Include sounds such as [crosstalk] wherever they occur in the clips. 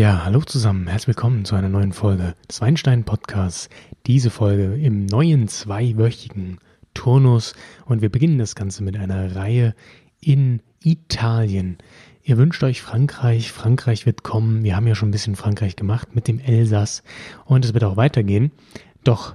Ja, hallo zusammen, herzlich willkommen zu einer neuen Folge des Weinstein Podcasts. Diese Folge im neuen zweiwöchigen Turnus und wir beginnen das Ganze mit einer Reihe in Italien. Ihr wünscht euch Frankreich, Frankreich wird kommen. Wir haben ja schon ein bisschen Frankreich gemacht mit dem Elsass und es wird auch weitergehen. Doch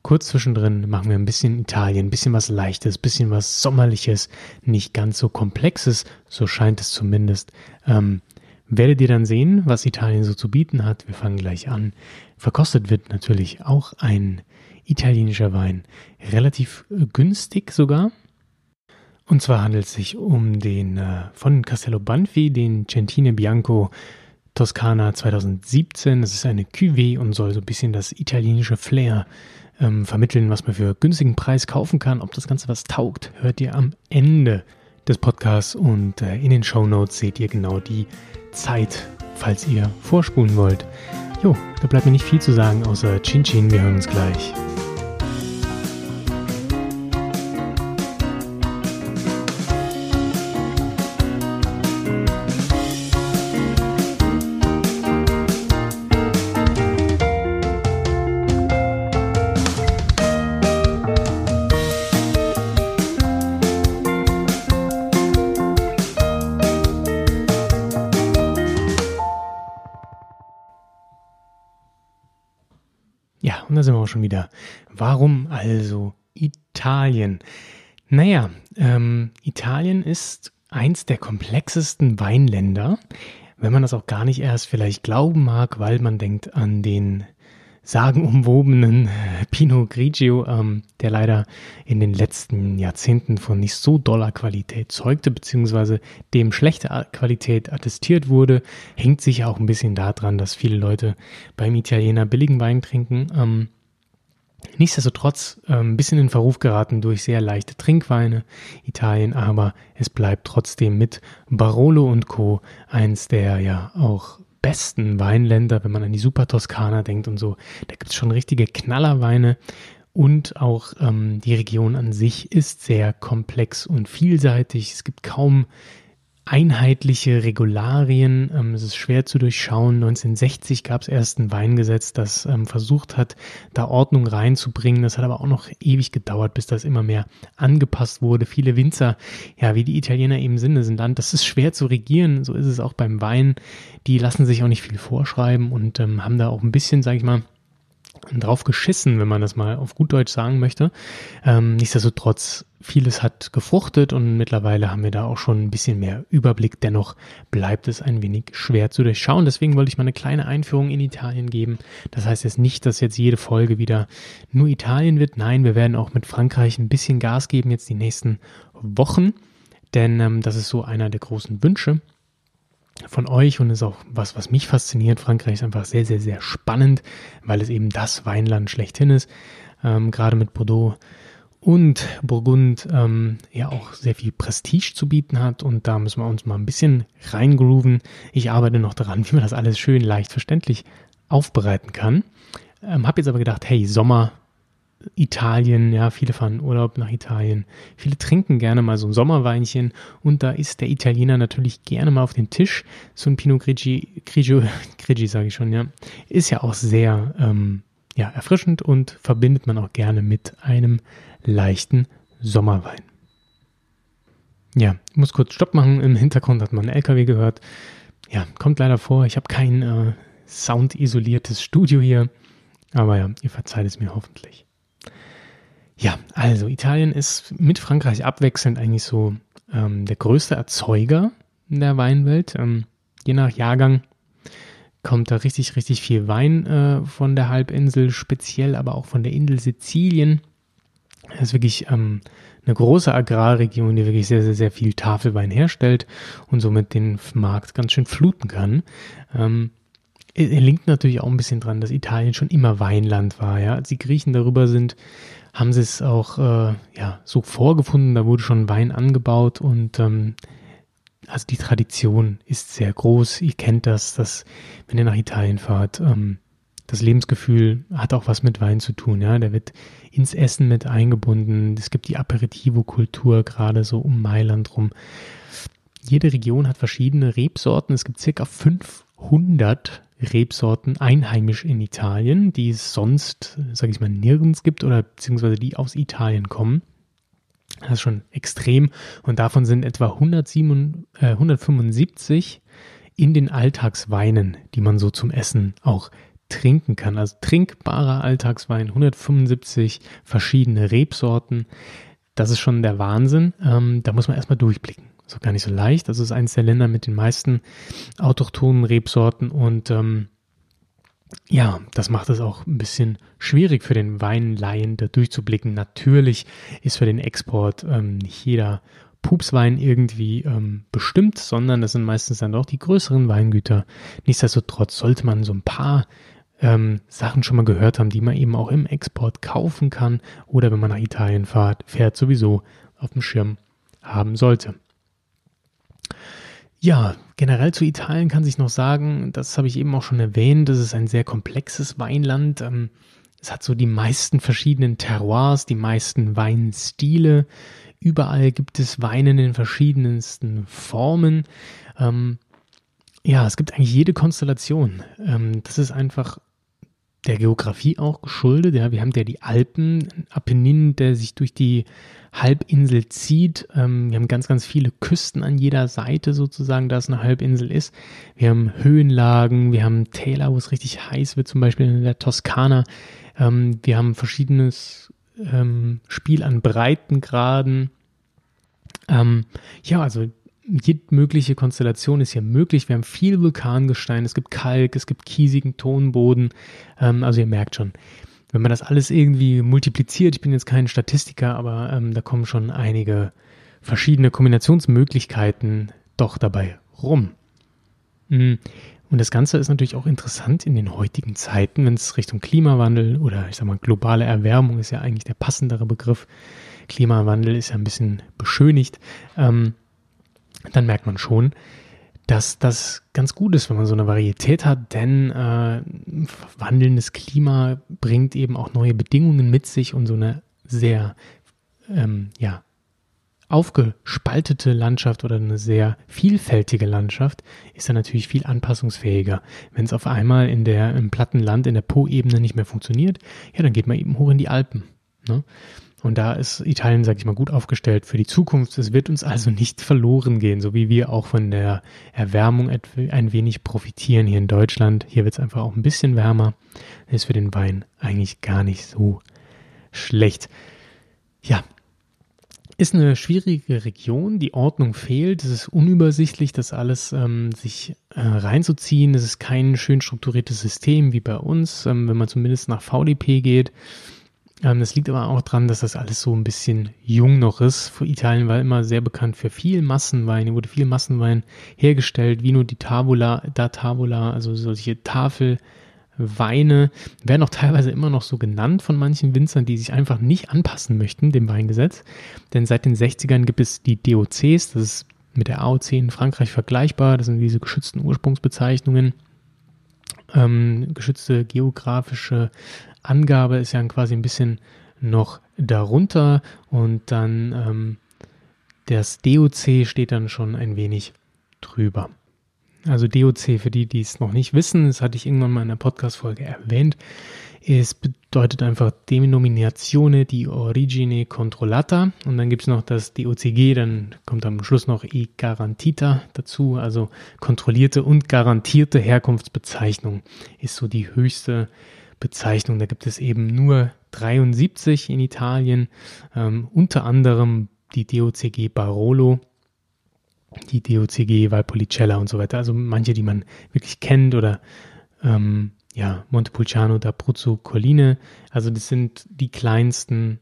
kurz zwischendrin machen wir ein bisschen Italien, ein bisschen was Leichtes, ein bisschen was Sommerliches, nicht ganz so Komplexes, so scheint es zumindest. Ähm, werdet ihr dann sehen, was Italien so zu bieten hat. Wir fangen gleich an. Verkostet wird natürlich auch ein italienischer Wein, relativ äh, günstig sogar. Und zwar handelt es sich um den äh, von Castello Banfi, den Centine Bianco Toscana 2017. Das ist eine Cuvée und soll so ein bisschen das italienische Flair ähm, vermitteln, was man für günstigen Preis kaufen kann. Ob das Ganze was taugt, hört ihr am Ende des Podcasts und äh, in den Show Notes seht ihr genau die Zeit, falls ihr vorspulen wollt. Jo, da bleibt mir nicht viel zu sagen, außer Chin Chin, wir hören uns gleich. Ja, und da sind wir auch schon wieder. Warum also Italien? Naja, ähm, Italien ist eins der komplexesten Weinländer, wenn man das auch gar nicht erst vielleicht glauben mag, weil man denkt an den sagenumwobenen [laughs] Pinot Grigio, ähm, der leider in den letzten Jahrzehnten von nicht so doller Qualität zeugte, beziehungsweise dem schlechte Qualität attestiert wurde, hängt sich auch ein bisschen daran, dass viele Leute beim Italiener billigen Wein trinken. Ähm, Nichtsdestotrotz äh, ein bisschen in Verruf geraten durch sehr leichte Trinkweine Italien, aber es bleibt trotzdem mit Barolo und Co. eins der ja auch besten Weinländer, wenn man an die Super Toskana denkt und so. Da gibt es schon richtige Knallerweine. Und auch ähm, die Region an sich ist sehr komplex und vielseitig. Es gibt kaum einheitliche Regularien. Ähm, es ist schwer zu durchschauen. 1960 gab es erst ein Weingesetz, das ähm, versucht hat, da Ordnung reinzubringen. Das hat aber auch noch ewig gedauert, bis das immer mehr angepasst wurde. Viele Winzer, ja, wie die Italiener eben sind, ist ein Land, das ist schwer zu regieren. So ist es auch beim Wein. Die lassen sich auch nicht viel vorschreiben und ähm, haben da auch ein bisschen, sage ich mal, drauf geschissen, wenn man das mal auf gut Deutsch sagen möchte. Ähm, nichtsdestotrotz, vieles hat gefruchtet und mittlerweile haben wir da auch schon ein bisschen mehr Überblick. Dennoch bleibt es ein wenig schwer zu durchschauen. Deswegen wollte ich mal eine kleine Einführung in Italien geben. Das heißt jetzt nicht, dass jetzt jede Folge wieder nur Italien wird. Nein, wir werden auch mit Frankreich ein bisschen Gas geben jetzt die nächsten Wochen. Denn ähm, das ist so einer der großen Wünsche von euch und ist auch was, was mich fasziniert. Frankreich ist einfach sehr, sehr, sehr spannend, weil es eben das Weinland schlechthin ist. Ähm, gerade mit Bordeaux und Burgund ähm, ja auch sehr viel Prestige zu bieten hat und da müssen wir uns mal ein bisschen reingrooven. Ich arbeite noch daran, [laughs] wie man das alles schön leicht verständlich aufbereiten kann. Ähm, habe jetzt aber gedacht, hey, Sommer Italien, ja, viele fahren Urlaub nach Italien. Viele trinken gerne mal so ein Sommerweinchen und da ist der Italiener natürlich gerne mal auf den Tisch. So ein Pinot Grigio, Grigio, [laughs] Grigi sage ich schon, ja, ist ja auch sehr ähm, ja, erfrischend und verbindet man auch gerne mit einem leichten Sommerwein. Ja, ich muss kurz Stopp machen. Im Hintergrund hat man einen LKW gehört. Ja, kommt leider vor. Ich habe kein äh, soundisoliertes Studio hier. Aber ja, ihr verzeiht es mir hoffentlich. Ja, also Italien ist mit Frankreich abwechselnd eigentlich so ähm, der größte Erzeuger in der Weinwelt. Ähm, je nach Jahrgang kommt da richtig, richtig viel Wein äh, von der Halbinsel, speziell aber auch von der Insel Sizilien. Das ist wirklich ähm, eine große Agrarregion, die wirklich sehr, sehr, sehr viel Tafelwein herstellt und somit den Markt ganz schön fluten kann. Ähm, er liegt natürlich auch ein bisschen dran, dass Italien schon immer Weinland war. Ja? Als die Griechen darüber sind, haben sie es auch äh, ja, so vorgefunden, da wurde schon Wein angebaut und ähm, also die Tradition ist sehr groß. Ihr kennt das, dass wenn ihr nach Italien fahrt, ähm, das Lebensgefühl hat auch was mit Wein zu tun. Ja, der wird ins Essen mit eingebunden. Es gibt die Aperitivo-Kultur gerade so um Mailand rum. Jede Region hat verschiedene Rebsorten. Es gibt circa 500 Rebsorten einheimisch in Italien, die es sonst, sage ich mal, nirgends gibt oder beziehungsweise die aus Italien kommen. Das ist schon extrem und davon sind etwa 107, äh, 175 in den Alltagsweinen, die man so zum Essen auch trinken kann. Also trinkbarer Alltagswein, 175 verschiedene Rebsorten. Das ist schon der Wahnsinn. Ähm, da muss man erstmal durchblicken. Ist auch gar nicht so leicht. Das ist eines der Länder mit den meisten autochthonen Rebsorten und ähm, ja, das macht es auch ein bisschen schwierig für den Weinlaien da durchzublicken. Natürlich ist für den Export ähm, nicht jeder Pupswein irgendwie ähm, bestimmt, sondern das sind meistens dann doch die größeren Weingüter. Nichtsdestotrotz sollte man so ein paar ähm, Sachen schon mal gehört haben, die man eben auch im Export kaufen kann oder wenn man nach Italien fährt, fährt sowieso auf dem Schirm haben sollte. Ja, generell zu Italien kann sich noch sagen, das habe ich eben auch schon erwähnt, das ist ein sehr komplexes Weinland. Ähm, es hat so die meisten verschiedenen Terroirs, die meisten Weinstile. Überall gibt es Weine in den verschiedensten Formen. Ähm, ja, es gibt eigentlich jede Konstellation. Ähm, das ist einfach der Geografie auch geschuldet. Ja, wir haben ja die Alpen, Apennin, der sich durch die Halbinsel zieht. Ähm, wir haben ganz, ganz viele Küsten an jeder Seite sozusagen, da es eine Halbinsel ist. Wir haben Höhenlagen, wir haben Täler, wo es richtig heiß wird, zum Beispiel in der Toskana. Ähm, wir haben verschiedenes ähm, Spiel an Breitengraden. Ähm, ja, also jede mögliche Konstellation ist hier möglich. Wir haben viel Vulkangestein, es gibt Kalk, es gibt kiesigen Tonboden. Ähm, also ihr merkt schon, wenn man das alles irgendwie multipliziert, ich bin jetzt kein Statistiker, aber ähm, da kommen schon einige verschiedene Kombinationsmöglichkeiten doch dabei rum. Mhm. Und das Ganze ist natürlich auch interessant in den heutigen Zeiten, wenn es Richtung Klimawandel oder ich sag mal globale Erwärmung ist ja eigentlich der passendere Begriff. Klimawandel ist ja ein bisschen beschönigt. Ähm, dann merkt man schon, dass das ganz gut ist, wenn man so eine Varietät hat, denn äh, wandelndes Klima bringt eben auch neue Bedingungen mit sich und so eine sehr ähm, ja, aufgespaltete Landschaft oder eine sehr vielfältige Landschaft ist dann natürlich viel anpassungsfähiger. Wenn es auf einmal in der, im platten Land, in der Po-Ebene nicht mehr funktioniert, ja, dann geht man eben hoch in die Alpen. Ne? Und da ist Italien, sage ich mal, gut aufgestellt für die Zukunft. Es wird uns also nicht verloren gehen, so wie wir auch von der Erwärmung ein wenig profitieren hier in Deutschland. Hier wird es einfach auch ein bisschen wärmer. Ist für den Wein eigentlich gar nicht so schlecht. Ja, ist eine schwierige Region, die Ordnung fehlt, es ist unübersichtlich, das alles ähm, sich äh, reinzuziehen. Es ist kein schön strukturiertes System wie bei uns, ähm, wenn man zumindest nach VDP geht. Ähm, das liegt aber auch daran, dass das alles so ein bisschen jung noch ist. Italien war immer sehr bekannt für viel Massenwein. Hier wurde viel Massenwein hergestellt, wie nur die Tavola, da Tavola, also solche Tafelweine werden auch teilweise immer noch so genannt von manchen Winzern, die sich einfach nicht anpassen möchten, dem Weingesetz. Denn seit den 60ern gibt es die DOCs, das ist mit der AOC in Frankreich vergleichbar. Das sind diese geschützten Ursprungsbezeichnungen. Ähm, geschützte geografische Angabe ist ja quasi ein bisschen noch darunter und dann ähm, das DOC steht dann schon ein wenig drüber. Also DOC, für die, die es noch nicht wissen, das hatte ich irgendwann mal in der Podcast-Folge erwähnt, es bedeutet einfach Denominazione di Origine Controllata und dann gibt es noch das DOCG, dann kommt am Schluss noch E Garantita dazu, also kontrollierte und garantierte Herkunftsbezeichnung ist so die höchste Bezeichnung. Da gibt es eben nur 73 in Italien, ähm, unter anderem die DOCG Barolo, die DOCG Valpolicella und so weiter. Also manche, die man wirklich kennt oder ähm, ja, Montepulciano d'Abruzzo Colline. Also das sind die kleinsten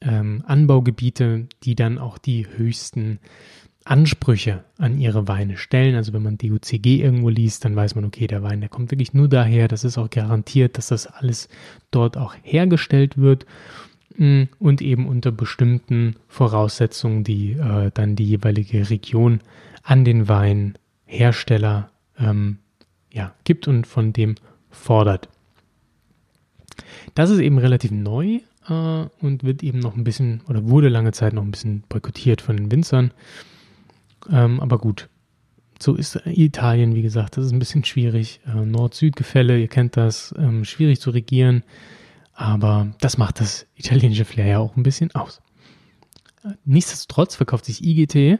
ähm, Anbaugebiete, die dann auch die höchsten Ansprüche an ihre Weine stellen. Also wenn man DUCG irgendwo liest, dann weiß man, okay, der Wein, der kommt wirklich nur daher. Das ist auch garantiert, dass das alles dort auch hergestellt wird mm, und eben unter bestimmten Voraussetzungen, die äh, dann die jeweilige Region an den Weinhersteller ähm, ja, gibt und von dem fordert. Das ist eben relativ neu äh, und wird eben noch ein bisschen oder wurde lange Zeit noch ein bisschen boykottiert von den Winzern. Ähm, aber gut, so ist Italien, wie gesagt, das ist ein bisschen schwierig. Äh, Nord-Süd-Gefälle, ihr kennt das, ähm, schwierig zu regieren. Aber das macht das italienische Flair ja auch ein bisschen aus. Nichtsdestotrotz verkauft sich IGT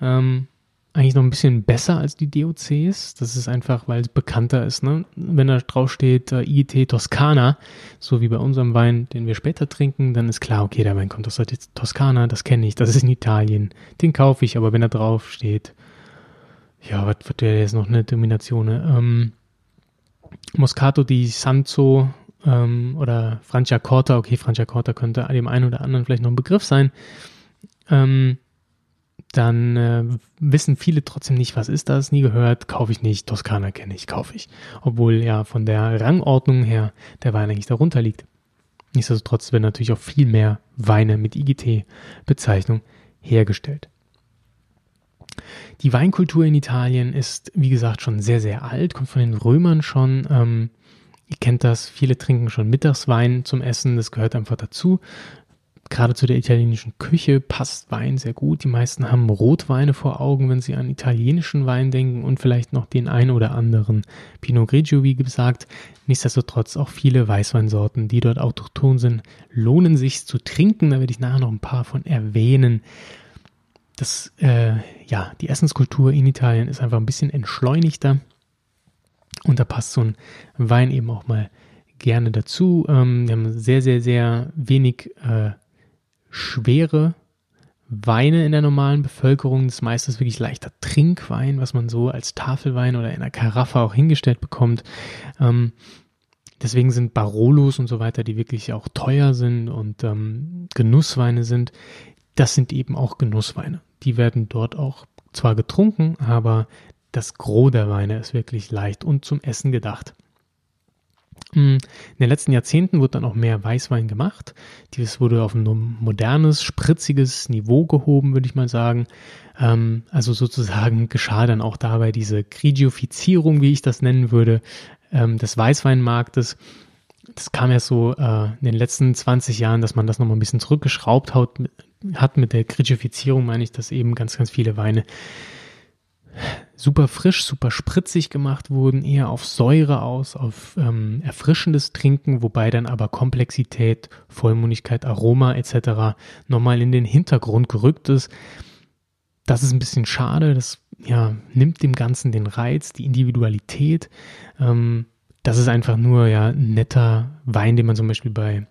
ähm, eigentlich noch ein bisschen besser als die DOCs. Das ist einfach, weil es bekannter ist. Ne? Wenn da drauf steht äh, IGT Toskana, so wie bei unserem Wein, den wir später trinken, dann ist klar, okay, der Wein kommt aus der Toskana, das kenne ich, das ist in Italien. Den kaufe ich, aber wenn da drauf steht, ja, was wäre jetzt noch eine Domination? Ne? Ähm, Moscato di Sanzo ähm, oder Franciacorta, okay, Franciacorta könnte dem einen oder anderen vielleicht noch ein Begriff sein. Ähm, dann äh, wissen viele trotzdem nicht, was ist das, nie gehört, kaufe ich nicht, Toskana kenne ich, kaufe ich. Obwohl ja von der Rangordnung her der Wein eigentlich darunter liegt. Nichtsdestotrotz werden natürlich auch viel mehr Weine mit IGT-Bezeichnung hergestellt. Die Weinkultur in Italien ist, wie gesagt, schon sehr, sehr alt, kommt von den Römern schon. Ähm, ihr kennt das, viele trinken schon Mittagswein zum Essen, das gehört einfach dazu. Gerade zu der italienischen Küche passt Wein sehr gut. Die meisten haben Rotweine vor Augen, wenn sie an italienischen Wein denken und vielleicht noch den ein oder anderen Pinot Grigio, wie gesagt. Nichtsdestotrotz auch viele Weißweinsorten, die dort autochthon sind, lohnen sich zu trinken. Da werde ich nachher noch ein paar von erwähnen. Das, äh, ja, die Essenskultur in Italien ist einfach ein bisschen entschleunigter. Und da passt so ein Wein eben auch mal gerne dazu. Ähm, wir haben sehr, sehr, sehr wenig äh, schwere Weine in der normalen Bevölkerung. Das meiste ist wirklich leichter Trinkwein, was man so als Tafelwein oder in einer Karaffe auch hingestellt bekommt. Ähm, deswegen sind Barolos und so weiter, die wirklich auch teuer sind und ähm, Genussweine sind, das sind eben auch Genussweine. Die werden dort auch zwar getrunken, aber das Gros der Weine ist wirklich leicht und zum Essen gedacht. In den letzten Jahrzehnten wurde dann auch mehr Weißwein gemacht. Dies wurde auf ein modernes, spritziges Niveau gehoben, würde ich mal sagen. Ähm, also sozusagen [laughs] geschah dann auch dabei diese Grigiofizierung, wie ich das nennen würde, ähm, des Weißweinmarktes. Das kam ja so äh, in den letzten 20 Jahren, dass man das nochmal ein bisschen zurückgeschraubt hat. Mit der Grigifizierung meine ich, dass eben ganz, ganz viele Weine super frisch, super spritzig gemacht wurden, eher auf Säure aus, auf ähm, erfrischendes Trinken, wobei dann aber Komplexität, Vollmundigkeit, Aroma etc. nochmal in den Hintergrund gerückt ist. Das ist ein bisschen schade, das ja, nimmt dem Ganzen den Reiz, die Individualität. Ähm, das ist einfach nur ja, ein netter Wein, den man zum Beispiel bei,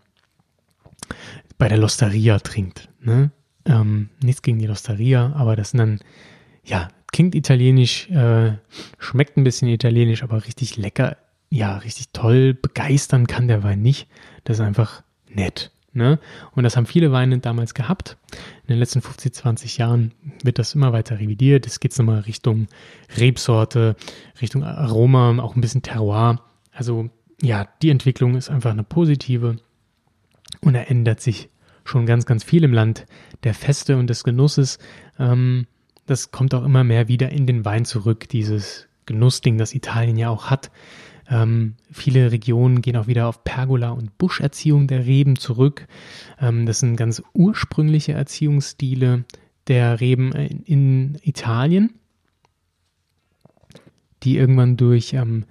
bei der Losteria trinkt. Ne? Ähm, nichts gegen die Losteria, aber das sind dann ja, klingt italienisch, äh, schmeckt ein bisschen italienisch, aber richtig lecker, ja, richtig toll, begeistern kann der Wein nicht. Das ist einfach nett. Ne? Und das haben viele Weine damals gehabt. In den letzten 50, 20 Jahren wird das immer weiter revidiert. Es geht nochmal Richtung Rebsorte, Richtung Aroma, auch ein bisschen Terroir. Also ja, die Entwicklung ist einfach eine positive und da ändert sich schon ganz, ganz viel im Land der Feste und des Genusses. Ähm, das kommt auch immer mehr wieder in den Wein zurück, dieses Genussding, das Italien ja auch hat. Ähm, viele Regionen gehen auch wieder auf Pergola und Buscherziehung der Reben zurück. Ähm, das sind ganz ursprüngliche Erziehungsstile der Reben in, in Italien, die irgendwann durch ähm,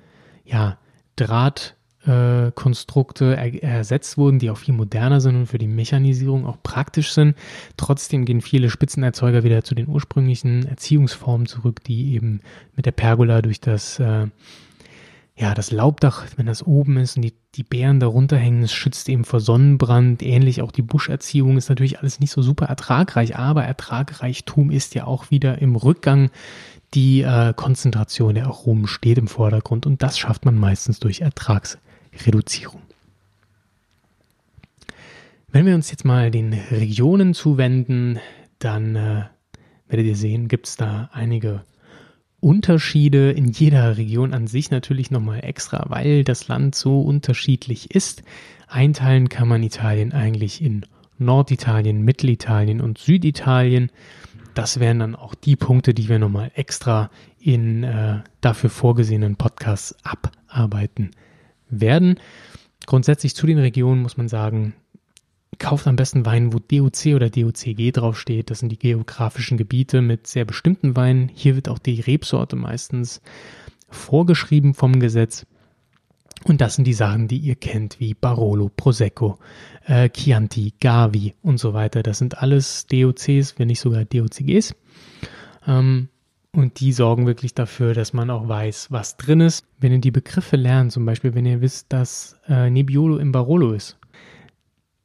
ja, Draht äh, Konstrukte er ersetzt wurden, die auch viel moderner sind und für die Mechanisierung auch praktisch sind. Trotzdem gehen viele Spitzenerzeuger wieder zu den ursprünglichen Erziehungsformen zurück, die eben mit der Pergola durch das äh, ja, das Laubdach, wenn das oben ist und die, die Beeren darunter hängen, es schützt eben vor Sonnenbrand. Ähnlich auch die Buscherziehung ist natürlich alles nicht so super ertragreich, aber Ertragreichtum ist ja auch wieder im Rückgang. Die äh, Konzentration der Aromen steht im Vordergrund und das schafft man meistens durch Ertrags Reduzierung. Wenn wir uns jetzt mal den Regionen zuwenden, dann äh, werdet ihr sehen, gibt es da einige Unterschiede in jeder Region an sich natürlich nochmal extra, weil das Land so unterschiedlich ist. Einteilen kann man Italien eigentlich in Norditalien, Mittelitalien und Süditalien. Das wären dann auch die Punkte, die wir nochmal extra in äh, dafür vorgesehenen Podcasts abarbeiten werden. Grundsätzlich zu den Regionen muss man sagen, kauft am besten Wein, wo DOC oder DOCG draufsteht. Das sind die geografischen Gebiete mit sehr bestimmten Weinen. Hier wird auch die Rebsorte meistens vorgeschrieben vom Gesetz. Und das sind die Sachen, die ihr kennt, wie Barolo, Prosecco, äh, Chianti, Gavi und so weiter. Das sind alles DOCs, wenn nicht sogar DOCGs. Ähm, und die sorgen wirklich dafür, dass man auch weiß, was drin ist. Wenn ihr die Begriffe lernt, zum Beispiel, wenn ihr wisst, dass äh, Nebbiolo im Barolo ist,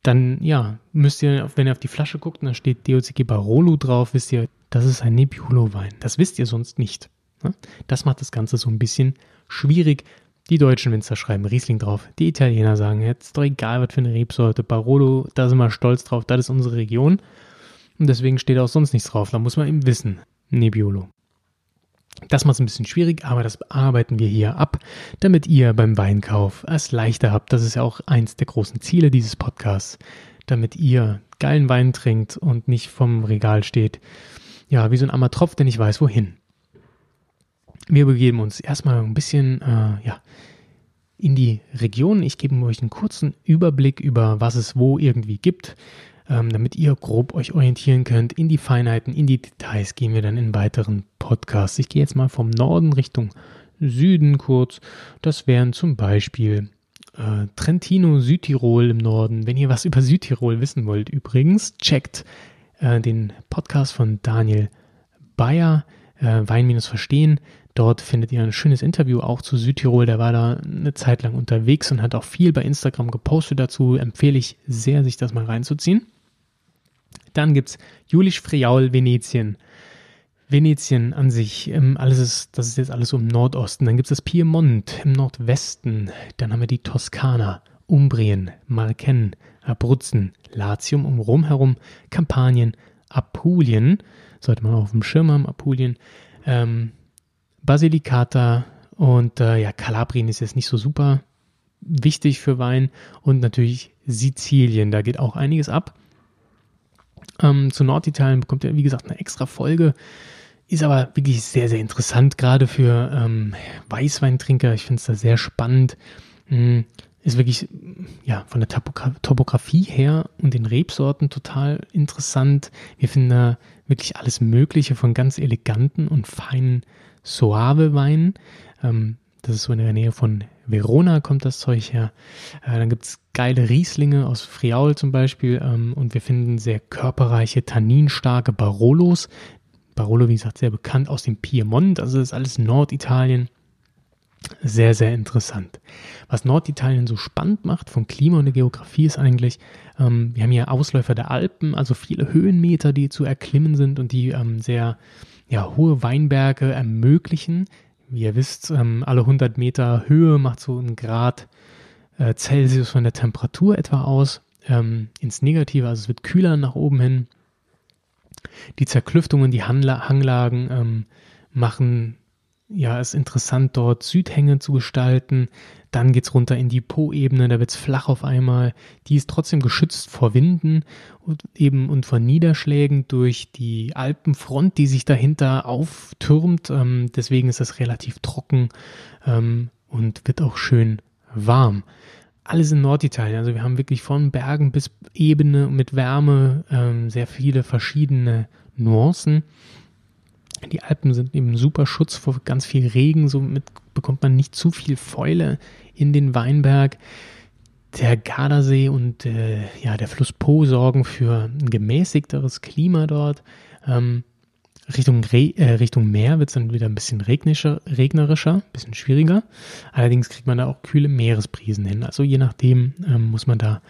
dann ja, müsst ihr, wenn ihr auf die Flasche guckt und da steht DOCG Barolo drauf, wisst ihr, das ist ein Nebbiolo-Wein. Das wisst ihr sonst nicht. Ne? Das macht das Ganze so ein bisschen schwierig. Die deutschen Winzer schreiben Riesling drauf. Die Italiener sagen, jetzt ist doch egal, was für eine Rebsorte. Barolo, da sind wir stolz drauf, das ist unsere Region. Und deswegen steht auch sonst nichts drauf. Da muss man eben wissen. Nebbiolo. Das macht es ein bisschen schwierig, aber das arbeiten wir hier ab, damit ihr beim Weinkauf es leichter habt. Das ist ja auch eins der großen Ziele dieses Podcasts, damit ihr geilen Wein trinkt und nicht vom Regal steht, ja, wie so ein armer Tropf, der nicht weiß, wohin. Wir begeben uns erstmal ein bisschen, äh, ja, in die Region. Ich gebe euch einen kurzen Überblick über, was es wo irgendwie gibt ähm, damit ihr grob euch orientieren könnt. In die Feinheiten, in die Details gehen wir dann in weiteren Podcasts. Ich gehe jetzt mal vom Norden Richtung Süden kurz. Das wären zum Beispiel äh, Trentino, Südtirol im Norden. Wenn ihr was [laughs] über Südtirol wissen wollt, übrigens, checkt äh, den Podcast von Daniel Bayer, äh, Wein minus Verstehen. Dort findet ihr ein schönes Interview auch zu Südtirol. Der war da eine Zeit lang unterwegs und hat auch viel bei Instagram gepostet dazu. Empfehle ich sehr, sich das mal reinzuziehen. Dann gibt es Julisch Friaul, Venetien. Venetien an sich, ähm, alles ist, das ist jetzt alles um Nordosten. Dann gibt es das Piemont im Nordwesten. Dann haben wir die Toskana, Umbrien, Marken, Abruzzen, Latium um Rom herum, Kampanien, Apulien, sollte man auf dem Schirm haben, Apulien, ähm, Basilicata und äh, ja, Kalabrien ist jetzt nicht so super wichtig für Wein und natürlich Sizilien, da geht auch einiges ab. Ähm, zu Norditalien bekommt er, wie gesagt, eine extra Folge. Ist aber wirklich sehr, sehr interessant, gerade für ähm, Weißweintrinker. Ich finde es da sehr spannend. Mhm. Ist wirklich, ja, von der Topogra Topografie her und den Rebsorten total interessant. Wir finden da wirklich alles Mögliche von ganz eleganten und feinen Soave Weinen. Ähm, das ist so in der Nähe von Verona kommt das Zeug her. Äh, dann gibt es geile Rieslinge aus Friaul zum Beispiel ähm, und wir finden sehr körperreiche, tanninstarke Barolos. Barolo, wie gesagt, sehr bekannt aus dem Piemont, also das ist alles Norditalien. Sehr, sehr interessant. Was Norditalien so spannend macht vom Klima und der Geografie ist eigentlich, ähm, wir haben hier Ausläufer der Alpen, also viele Höhenmeter, die zu erklimmen sind und die ähm, sehr ja, hohe Weinberge ermöglichen. Wie ihr wisst, ähm, alle 100 Meter Höhe macht so ein Grad äh, Celsius von der Temperatur etwa aus. Ähm, ins Negative, also es wird kühler nach oben hin. Die Zerklüftungen, die Hangla Hanglagen ähm, machen ja, es interessant, dort Südhänge zu gestalten. Dann geht es runter in die Po-Ebene, da wird es flach auf einmal. Die ist trotzdem geschützt vor Winden und eben und vor Niederschlägen durch die Alpenfront, die sich dahinter auftürmt. Ähm, deswegen ist das relativ trocken ähm, und wird auch schön warm. Alles in Norditalien. Also wir haben wirklich von Bergen bis Ebene mit Wärme ähm, sehr viele verschiedene Nuancen. Die Alpen sind eben super Schutz vor ganz viel Regen, somit bekommt man nicht zu viel Fäule in den Weinberg. Der Gardasee und äh, ja, der Fluss Po sorgen für ein gemäßigteres Klima dort. Ähm, Richtung, Re äh, Richtung Meer wird es dann wieder ein bisschen regnerischer, regnerischer, ein bisschen schwieriger. Allerdings kriegt man da auch kühle Meeresbrisen hin. Also je nachdem ähm, muss man da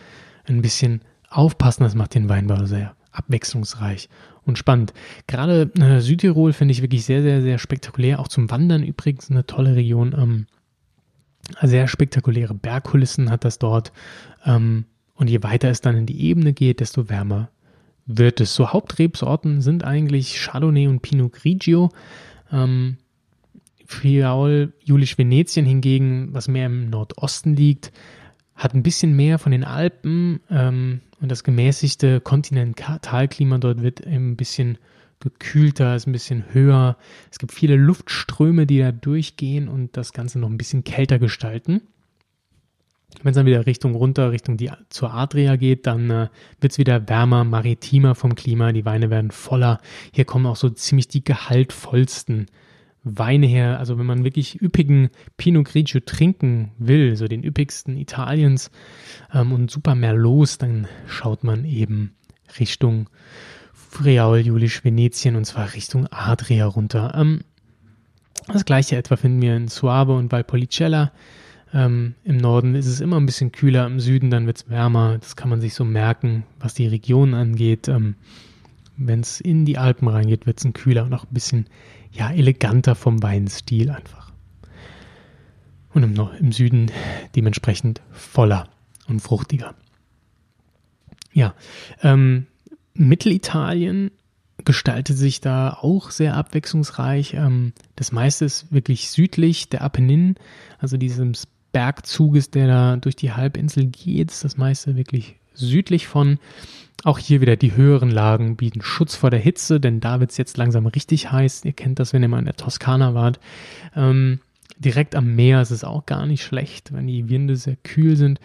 ein bisschen aufpassen. Das macht den Weinbau sehr abwechslungsreich und spannend. Gerade äh, Südtirol finde ich wirklich sehr, sehr, sehr spektakulär. Auch zum Wandern übrigens eine tolle Region. Ähm, sehr spektakuläre Bergkulissen hat das dort. Ähm, und je weiter es dann in die Ebene geht, desto wärmer wird es. So Hauptrebsorten sind eigentlich Chardonnay und Pinot Grigio. Ähm, Friaul, Julisch Venetien hingegen, was mehr im Nordosten liegt, hat ein bisschen mehr von den Alpen ähm, und das gemäßigte Kontinentalklima dort wird ein bisschen gekühlter, ist ein bisschen höher. Es gibt viele Luftströme, die da durchgehen und das Ganze noch ein bisschen kälter gestalten. Wenn es dann wieder Richtung runter, Richtung die zur Adria geht, dann äh, wird es wieder wärmer, maritimer vom Klima. Die Weine werden voller. Hier kommen auch so ziemlich die gehaltvollsten Weine her. Also wenn man wirklich üppigen Pinot Grigio trinken will, so den üppigsten Italiens ähm, und super Merlots, dann schaut man eben Richtung Friaul, Julisch, Venetien und zwar Richtung Adria runter. Ähm, das gleiche etwa finden wir in Suave und Valpolicella. Ähm, Im Norden ist es immer ein bisschen kühler, im Süden dann wird es wärmer. Das kann man sich so merken, was die Region angeht. Ähm, Wenn es in die Alpen reingeht, wird es kühler und auch ein bisschen ja, eleganter vom Weinstil einfach. Und im, im Süden dementsprechend voller und fruchtiger. Ja, ähm, Mittelitalien gestaltet sich da auch sehr abwechslungsreich. Ähm, das meiste ist wirklich südlich der Apennin, also dieses Bergzuges, der da durch die Halbinsel geht, das meiste wirklich südlich von. Auch hier wieder die höheren Lagen bieten Schutz vor der Hitze, denn da wird es jetzt langsam richtig heiß. Ihr kennt das, wenn ihr mal in der Toskana wart. Ähm, direkt am Meer ist es auch gar nicht schlecht, wenn die Winde sehr kühl sind.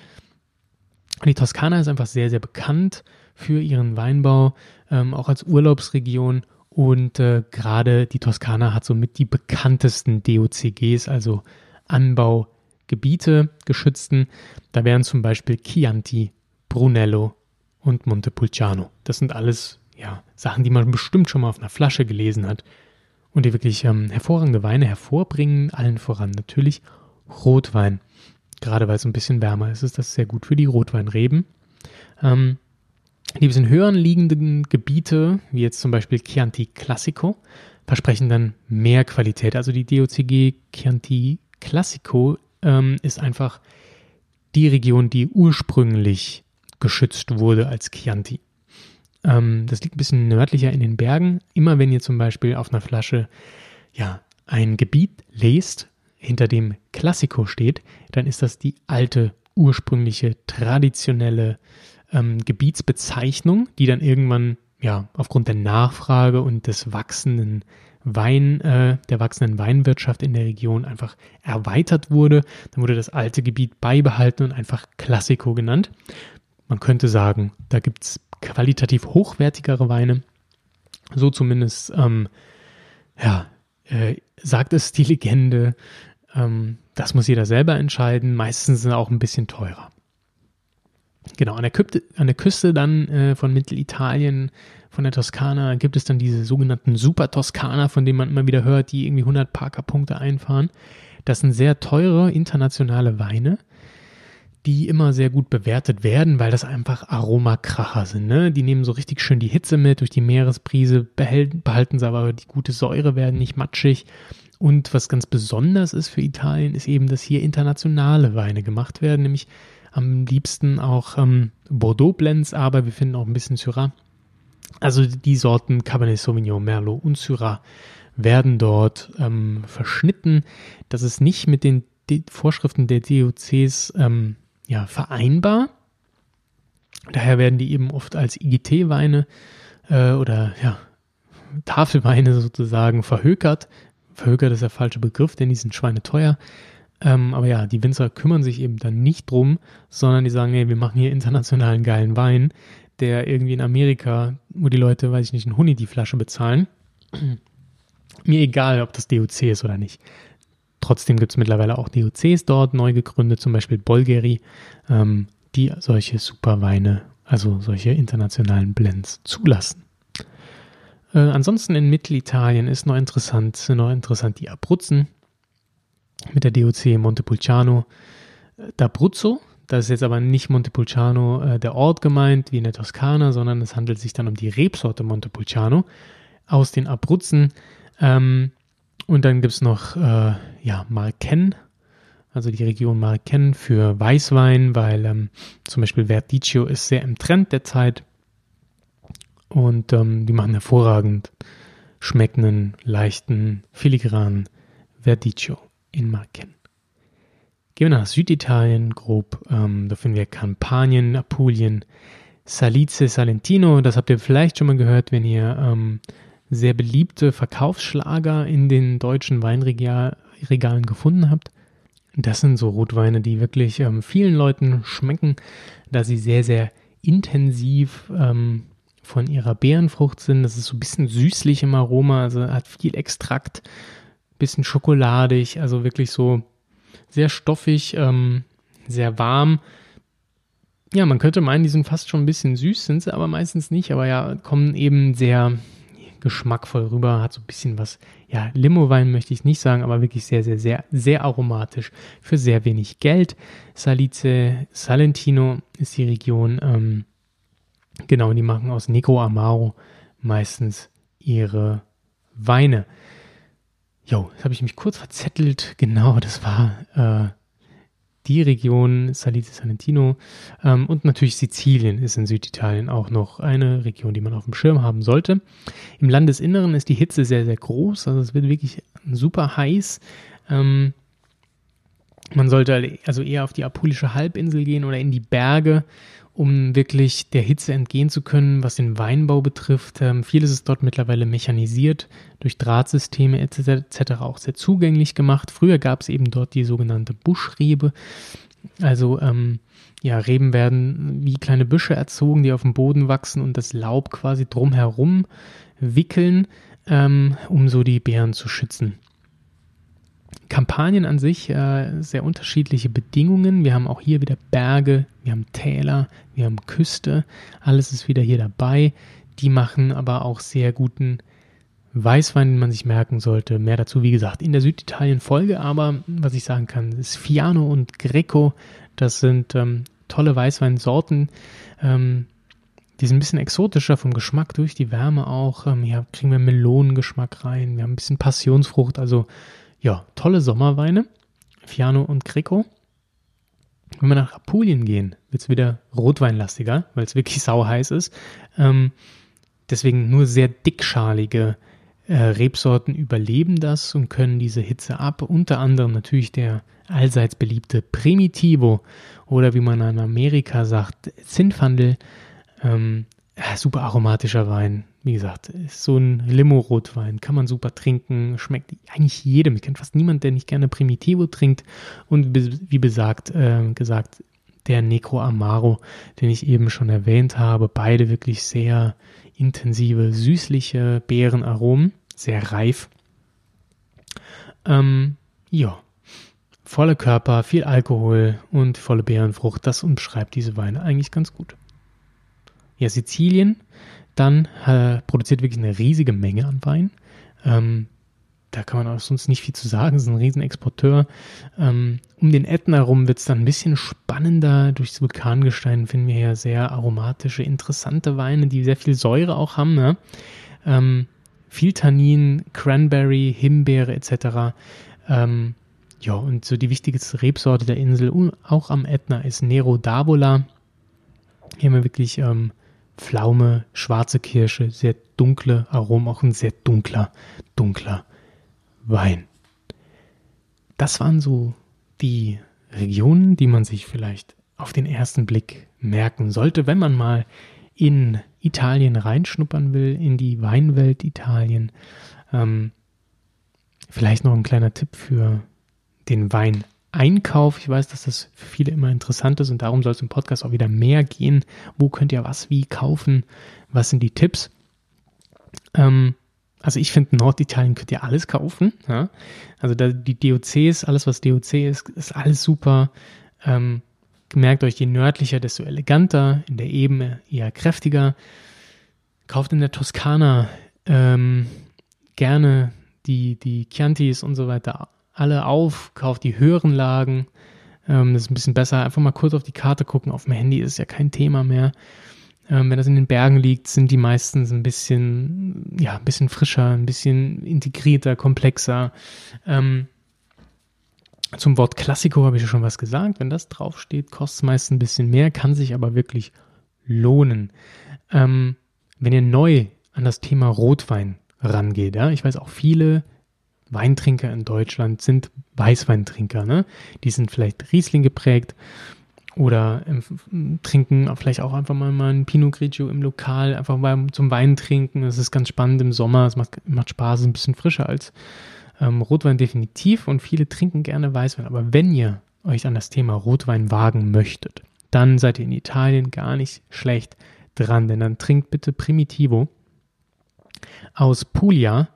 Die Toskana ist einfach sehr, sehr bekannt für ihren Weinbau, ähm, auch als Urlaubsregion. Und äh, gerade die Toskana hat somit die bekanntesten DOCGs, also Anbaugebiete, geschützten. Da wären zum Beispiel Chianti, Brunello und Montepulciano. Das sind alles ja, Sachen, die man bestimmt schon mal auf einer Flasche gelesen hat und die wirklich ähm, hervorragende Weine hervorbringen. Allen voran natürlich Rotwein. Gerade weil es ein bisschen wärmer ist, ist das sehr gut für die Rotweinreben. Ähm, die bisschen höheren liegenden Gebiete, wie jetzt zum Beispiel Chianti Classico, versprechen dann mehr Qualität. Also die DOCG Chianti Classico ähm, ist einfach die Region, die ursprünglich geschützt wurde als Chianti. Ähm, das liegt ein bisschen nördlicher in den Bergen. Immer wenn ihr zum Beispiel auf einer Flasche ja, ein Gebiet lest, hinter dem Classico steht, dann ist das die alte, ursprüngliche, traditionelle ähm, Gebietsbezeichnung, die dann irgendwann ja aufgrund der Nachfrage und des wachsenden Wein, äh, der wachsenden Weinwirtschaft in der Region einfach erweitert wurde. Dann wurde das alte Gebiet beibehalten und einfach Classico genannt. Man könnte sagen, da gibt es qualitativ hochwertigere Weine. So zumindest, ähm, ja, äh, sagt es die Legende. Ähm, das muss jeder selber entscheiden. Meistens sind auch ein bisschen teurer. Genau, an der, Küste, an der Küste dann äh, von Mittelitalien, von der Toskana, gibt es dann diese sogenannten Super Toskana, von denen man immer wieder hört, die irgendwie 100 Parker-Punkte einfahren. Das sind sehr teure internationale Weine, die immer sehr gut bewertet werden, weil das einfach Aromakracher sind. Ne? Die nehmen so richtig schön die Hitze mit, durch die Meeresbrise behalten sie aber die gute Säure, werden nicht matschig. Und was ganz besonders ist für Italien, ist eben, dass hier internationale Weine gemacht werden, nämlich am liebsten auch ähm, Bordeaux-Blends, aber wir finden auch ein bisschen Syrah. Also die Sorten Cabernet Sauvignon, Merlot und Syrah werden dort ähm, verschnitten. Das ist nicht mit den Vorschriften der DOCs ähm, ja, vereinbar. Daher werden die eben oft als IGT-Weine äh, oder ja, Tafelweine sozusagen verhökert. Verhökert ist der falsche Begriff, denn die sind schweineteuer. Ähm, aber ja, die Winzer kümmern sich eben dann nicht drum, sondern die sagen, hey, wir machen hier internationalen geilen Wein, der irgendwie in Amerika, wo die Leute, weiß ich nicht, einen Huni die Flasche bezahlen. Mir egal, ob das DOC ist oder nicht. Trotzdem gibt es mittlerweile auch DOCs dort, neu gegründet, zum Beispiel Bolgeri, ähm, die solche Superweine, also solche internationalen Blends zulassen. Äh, ansonsten in Mittelitalien ist noch interessant, noch interessant die Abruzzen mit der DOC Montepulciano d'Abruzzo. Da ist jetzt aber nicht Montepulciano äh, der Ort gemeint, wie in der Toskana, sondern es handelt sich dann um die Rebsorte Montepulciano aus den Abruzzen. Ähm, und dann gibt es noch äh, ja, Marken, also die Region Marken für Weißwein, weil ähm, zum Beispiel Verdicchio ist sehr im Trend der Zeit. Und ähm, die machen hervorragend schmeckenden, leichten, filigranen Verdicchio in Marken. Gehen wir nach Süditalien grob. Ähm, da finden wir Kampanien, Apulien, Salice, Salentino. Das habt ihr vielleicht schon mal gehört, wenn ihr ähm, sehr beliebte Verkaufsschlager in den deutschen Weinregalen gefunden habt. Das sind so Rotweine, die wirklich ähm, vielen Leuten schmecken, da sie sehr, sehr intensiv ähm, von ihrer Beerenfrucht sind. Das ist so ein bisschen süßlich im Aroma, also hat viel Extrakt, bisschen schokoladig, also wirklich so sehr stoffig, ähm, sehr warm. Ja, man könnte meinen, die sind fast schon ein bisschen süß, sind sie aber meistens nicht, aber ja, kommen eben sehr geschmackvoll rüber, hat so ein bisschen was, ja, Limowein möchte ich nicht sagen, aber wirklich sehr, sehr, sehr, sehr aromatisch für sehr wenig Geld. Salice Salentino ist die Region, ähm, genau, die machen aus Negro Amaro meistens ihre Weine. Jo, jetzt habe ich mich kurz verzettelt. Genau, das war äh, die Region Salite Salentino ähm, und natürlich Sizilien ist in Süditalien auch noch eine Region, die man auf dem Schirm haben sollte. Im Landesinneren ist die Hitze sehr, sehr groß, also es wird wirklich super heiß. Ähm, man sollte also eher auf die Apulische Halbinsel gehen oder in die Berge um wirklich der Hitze entgehen zu können, was den Weinbau betrifft. Ähm, vieles ist dort mittlerweile mechanisiert, durch Drahtsysteme etc. auch sehr zugänglich gemacht. Früher gab es eben dort die sogenannte Buschrebe. Also ähm, ja, Reben werden wie kleine Büsche erzogen, die auf dem Boden wachsen und das Laub quasi drumherum wickeln, ähm, um so die Beeren zu schützen. Kampagnen an sich äh, sehr unterschiedliche Bedingungen. Wir haben auch hier wieder Berge, wir haben Täler, wir haben Küste. Alles ist wieder hier dabei. Die machen aber auch sehr guten Weißwein, den man sich merken sollte. Mehr dazu, wie gesagt, in der Süditalien-Folge. Aber was ich sagen kann, ist Fiano und Greco. Das sind ähm, tolle Weißweinsorten. Ähm, die sind ein bisschen exotischer vom Geschmack durch die Wärme auch. Ähm, hier kriegen wir Melonengeschmack rein. Wir haben ein bisschen Passionsfrucht. Also ja, tolle Sommerweine, Fiano und Greco. Wenn wir nach Apulien gehen, wird es wieder rotweinlastiger, weil es wirklich [laughs] sau heiß ist. Ähm, deswegen nur sehr dickschalige äh, Rebsorten überleben das und können diese Hitze ab. Unter anderem natürlich der allseits beliebte Primitivo oder wie man in Amerika sagt, Zinfandel. Ähm, super aromatischer Wein, wie gesagt, ist so ein Limo-Rotwein, kann man super trinken, schmeckt eigentlich jedem. Ich kenne fast niemanden, der nicht gerne Primitivo trinkt. Und wie besagt, äh, gesagt, der Necro Amaro, den ich eben schon erwähnt habe, beide wirklich sehr intensive, süßliche Beerenaromen, sehr reif. Ähm, ja, volle Körper, viel Alkohol und volle Beerenfrucht, das umschreibt diese Weine eigentlich ganz gut. Ja, Sizilien dann äh, produziert wirklich eine riesige Menge an Wein. Ähm, da kann man auch sonst nicht viel zu sagen. Es ist ein Riesenexporteur. Ähm, um den Ätna herum wird es dann ein bisschen spannender. Durchs Vulkangestein finden wir hier sehr aromatische, interessante Weine, die sehr viel Säure auch haben. Ne? Ähm, viel Tannin, Cranberry, Himbeere etc. Ähm, ja, und so die wichtigste Rebsorte der Insel, auch am Ätna, ist Nero d'Avola. Hier haben wir wirklich ähm, Pflaume, schwarze Kirsche, sehr dunkle Aromen, auch ein sehr dunkler, dunkler Wein. Das waren so die Regionen, die man sich vielleicht auf den ersten Blick merken sollte, wenn man mal in Italien reinschnuppern will, in die Weinwelt Italien. Ähm, vielleicht noch ein kleiner Tipp für den Wein Einkauf. Ich weiß, dass das für viele immer interessant ist und darum soll es im Podcast auch wieder mehr gehen. Wo könnt ihr was wie kaufen? Was sind die Tipps? Ähm, also ich finde, Norditalien könnt ihr alles kaufen. Ja? Also da, die DOCs, alles was DOC ist, ist alles super. Ähm, merkt euch, je nördlicher, desto eleganter, in der Ebene eher kräftiger. Kauft in der Toskana ähm, gerne die, die Chiantis und so weiter alle auf, kauft die höheren Lagen. Ähm, das ist ein bisschen besser. Einfach mal kurz auf die Karte gucken. Auf dem Handy ist ja kein Thema mehr. Ähm, wenn das in den Bergen liegt, sind die meistens ein bisschen, ja, ein bisschen frischer, ein bisschen integrierter, komplexer. Ähm, zum Wort Klassiko habe ich ja schon was gesagt. Wenn das draufsteht, kostet es meist ein bisschen mehr, kann sich aber wirklich lohnen. Ähm, wenn ihr neu an das Thema Rotwein rangeht, ja, ich weiß auch viele Weintrinker in Deutschland sind Weißweintrinker. Ne? Die sind vielleicht Riesling geprägt oder ähm, trinken vielleicht auch einfach mal, mal ein Pinot Grigio im Lokal, einfach mal zum Wein trinken. Das ist ganz spannend im Sommer. Es macht, macht Spaß, ist ein bisschen frischer als Ähm, Rotwein definitiv und viele trinken gerne Weißwein. Aber wenn ihr euch an das Thema Rotwein wagen möchtet, dann seid ihr in Italien gar nicht schlecht dran, denn dann trinkt bitte Primitivo aus Puglia.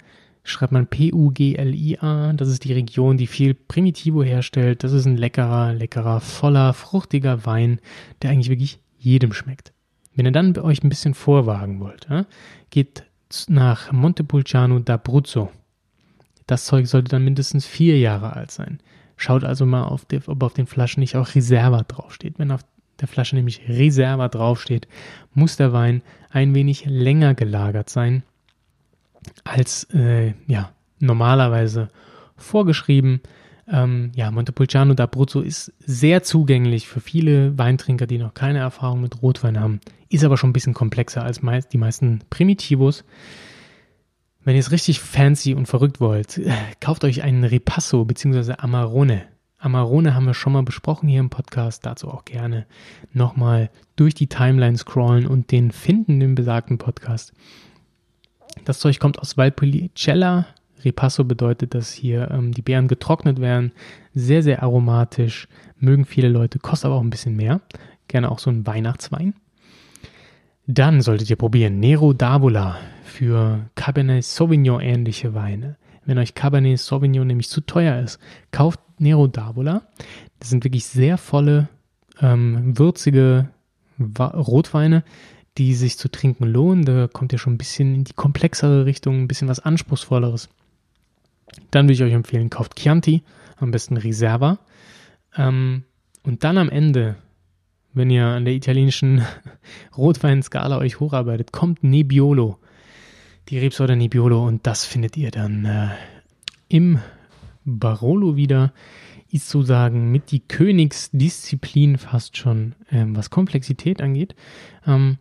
Schreibt man P-U-G-L-I-A. Das ist die Region, die viel Primitivo herstellt. Das ist ein leckerer, leckerer, voller, fruchtiger Wein, der eigentlich wirklich jedem schmeckt. Wenn ihr dann euch ein bisschen vorwagen wollt, geht nach Montepulciano d'Abruzzo. Das Zeug sollte dann mindestens vier Jahre alt sein. Schaut also mal, auf die, ob auf den Flaschen nicht auch Reserva draufsteht. Wenn auf der Flasche nämlich Reserva draufsteht, muss der Wein ein wenig länger gelagert sein als äh, ja, normalerweise vorgeschrieben. Ähm, ja, Montepulciano d'Abruzzo ist sehr zugänglich für viele Weintrinker, die noch keine Erfahrung mit Rotwein haben, ist aber schon ein bisschen komplexer als meist, die meisten Primitivos. Wenn ihr es richtig fancy und verrückt wollt, äh, kauft euch einen Ripasso bzw. Amarone. Amarone haben wir schon mal besprochen hier im Podcast, dazu auch gerne nochmal durch die Timeline scrollen und den finden, den besagten Podcast. Das Zeug kommt aus Valpolicella. Ripasso bedeutet, dass hier ähm, die Beeren getrocknet werden. Sehr, sehr aromatisch. Mögen viele Leute, kostet aber auch ein bisschen mehr. Gerne auch so ein Weihnachtswein. Dann solltet ihr probieren Nero d'Avola für Cabernet Sauvignon ähnliche Weine. Wenn euch Cabernet Sauvignon nämlich zu teuer ist, kauft Nero d'Avola. Das sind wirklich sehr volle, ähm, würzige Rotweine, die sich zu trinken lohnen. Da kommt ihr schon ein bisschen in die komplexere Richtung, ein bisschen was Anspruchsvolleres. Dann würde ich euch empfehlen, kauft Chianti, am besten Reserva. Ähm, und dann am Ende, wenn ihr an der italienischen [laughs] Rotweinskala euch hocharbeitet, kommt Nebbiolo, die Rebsorte Nebbiolo. Und das findet ihr dann äh, im Barolo wieder. Ist sozusagen mit die Königsdisziplin fast schon, ähm, was Komplexität angeht. Ähm,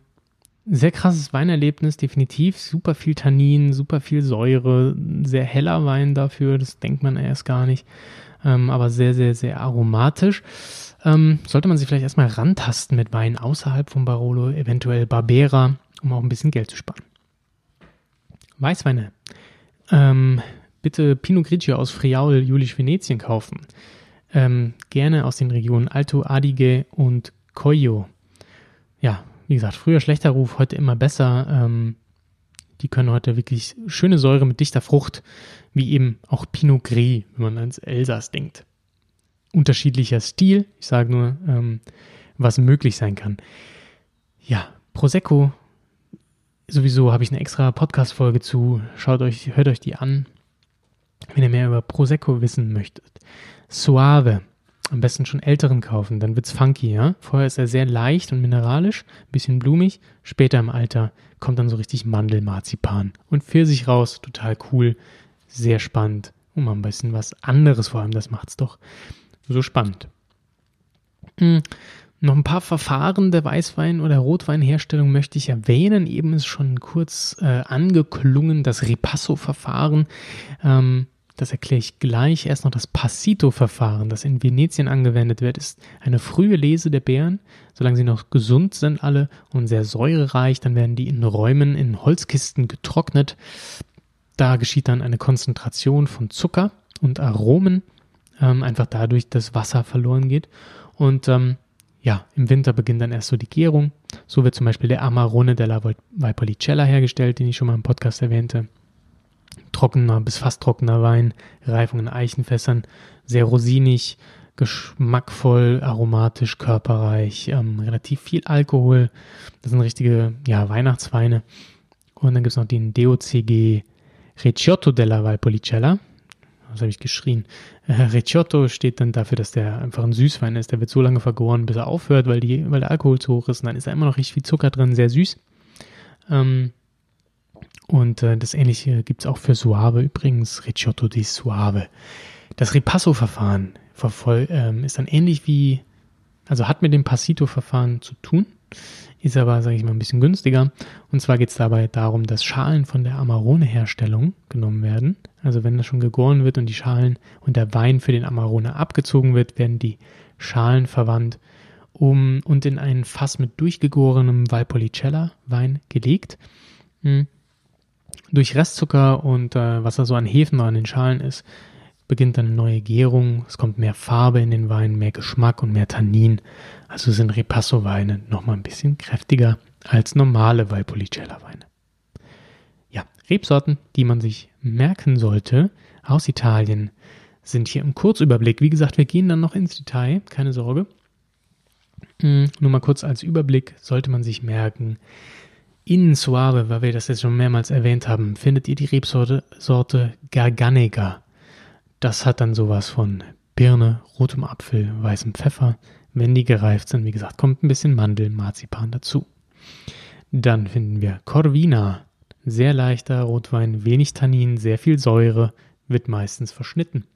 sehr krasses Weinerlebnis, definitiv. Super viel Tannin, super viel Säure, sehr heller Wein dafür, das denkt man erst gar nicht. Ähm, aber sehr, sehr, sehr aromatisch. Ähm, sollte man sich vielleicht erstmal rantasten mit Wein außerhalb von Barolo, eventuell Barbera, um auch ein bisschen Geld zu sparen. Weißweine. Ähm, bitte Pinot Grigio aus Friaul, Julisch Venetien kaufen. Ähm, gerne aus den Regionen Alto Adige und Coyo. Ja, wie gesagt, früher schlechter Ruf, heute immer besser. Ähm, die können heute wirklich schöne Säure mit dichter Frucht, wie eben auch Pinot Gris, wenn man ans Elsass denkt. Unterschiedlicher Stil, ich sage nur, ähm, was möglich sein kann. Ja, Prosecco, sowieso habe ich eine extra Podcast-Folge zu. Schaut euch, hört euch die an, wenn ihr mehr über Prosecco wissen möchtet. Suave, am besten schon älteren kaufen, dann wird's funky, ja. Vorher ist er sehr leicht und mineralisch, bisschen blumig. Später im Alter kommt dann so richtig Mandelmarzipan und Pfirsich raus, total cool, sehr spannend. Und mal ein bisschen was anderes vor allem, das macht's doch so spannend. Hm. Noch ein paar Verfahren der Weißwein- oder Rotweinherstellung möchte ich erwähnen. Eben ist schon kurz äh, angeklungen das Ripasso-Verfahren. Ähm, das erkläre ich gleich. Erst noch das Passito-Verfahren, das in Venetien angewendet wird, ist eine frühe Lese der Beeren, solange sie noch gesund sind alle und sehr säurereich. Dann werden die in Räumen in Holzkisten getrocknet. Da geschieht dann eine Konzentration von Zucker und Aromen, ähm, einfach dadurch, dass Wasser verloren geht. Und ähm, ja, im Winter beginnt dann erst so die Gärung. So wird zum Beispiel der Amarone della Valpolicella hergestellt, den ich schon mal im Podcast erwähnte trockener bis fast trockener Wein, Reifung in Eichenfässern, sehr rosinig, geschmackvoll, aromatisch, körperreich, ähm, relativ viel Alkohol. Das sind richtige ja, Weihnachtsweine. Und dann gibt es noch den DOCG Recciotto della Valpolicella. Was habe ich geschrien? Äh, Recciotto steht dann dafür, dass der einfach ein Süßwein ist. Der wird so lange vergoren, bis er aufhört, weil, die, weil der Alkohol zu hoch ist. Und dann ist da immer noch richtig viel Zucker drin, sehr süß. Ähm, und äh, das ähnliche gibt es auch für Suave übrigens, Ricciotto di Suave. Das Ripasso-Verfahren ähm, ist dann ähnlich wie, also hat mit dem Passito-Verfahren zu tun, ist aber, sage ich mal, ein bisschen günstiger. Und zwar geht es dabei darum, dass Schalen von der Amarone-Herstellung genommen werden. Also wenn das schon gegoren wird und die Schalen und der Wein für den Amarone abgezogen wird, werden die Schalen verwandt um, und in ein Fass mit durchgegorenem Valpolicella-Wein gelegt. Hm Durch Restzucker und äh, was da so an Hefen an den Schalen ist, beginnt dann eine neue Gärung. Es kommt mehr Farbe in den Wein, mehr Geschmack und mehr Tannin. Also sind Ripasso-Weine nochmal ein bisschen kräftiger als normale Valpolicella-Weine. Ja, Rebsorten, die man sich merken sollte aus Italien, sind hier im Kurzüberblick. Wie gesagt, wir gehen dann noch ins Detail, keine Sorge. Hm, nur mal kurz als Überblick sollte man sich merken. In Suave, weil wir das jetzt schon mehrmals erwähnt haben, findet ihr die Rebsorte Sorte Garganega. Das hat dann sowas von Birne, rotem Apfel, weißem Pfeffer. Wenn die gereift sind, wie gesagt, kommt ein bisschen Mandel, Marzipan dazu. Dann finden wir Corvina. Sehr leichter Rotwein, wenig Tannin, sehr viel Säure, wird meistens verschnitten.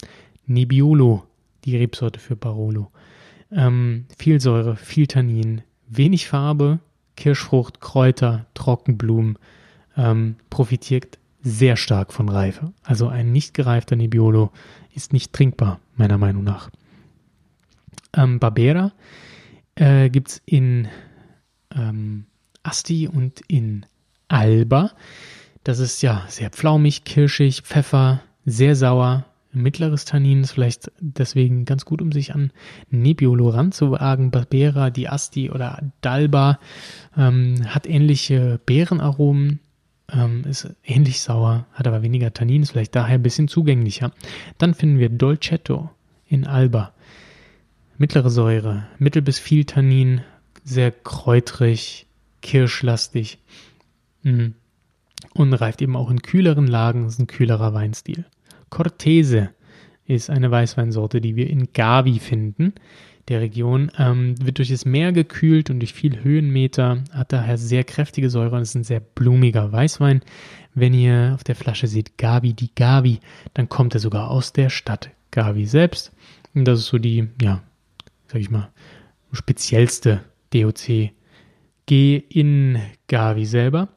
Nebbiolo, die Rebsorte für Barolo. Ähm, viel Säure, viel Tannin, wenig Farbe, Kirschfrucht, Kräuter, Trockenblumen, ähm, profitiert sehr stark von Reife. Also ein nicht gereifter Nebbiolo ist nicht trinkbar, meiner Meinung nach. Ähm, Barbera äh, gibt es in ähm, Asti und in Alba. Das ist ja sehr pflaumig, kirschig, Pfeffer, sehr sauer, mittleres Tannin ist vielleicht deswegen ganz gut, um sich an Nebbiolo ranzuwagen. Barbera, die Asti oder Dalba ähm, hat ähnliche Beerenaromen, ähm, ist ähnlich sauer, hat aber weniger Tannin, ist vielleicht daher ein bisschen zugänglicher. Dann finden wir Dolcetto in Alba. Mittlere Säure, mittel bis viel Tannin, sehr kräutrig, kirschlastig mm. und reift eben auch in kühleren Lagen, ist ein kühlerer Weinstil. Cortese ist eine Weißweinsorte, die wir in Gavi finden. Der Region ähm, wird durch das Meer gekühlt und durch viel Höhenmeter, hat daher sehr kräftige Säure und ist ein sehr blumiger Weißwein. Wenn ihr auf der Flasche seht Gavi, die Gavi, dann kommt er sogar aus der Stadt Gavi selbst. Und das ist so die, ja, sag ich mal, speziellste DOC G in Gavi selber.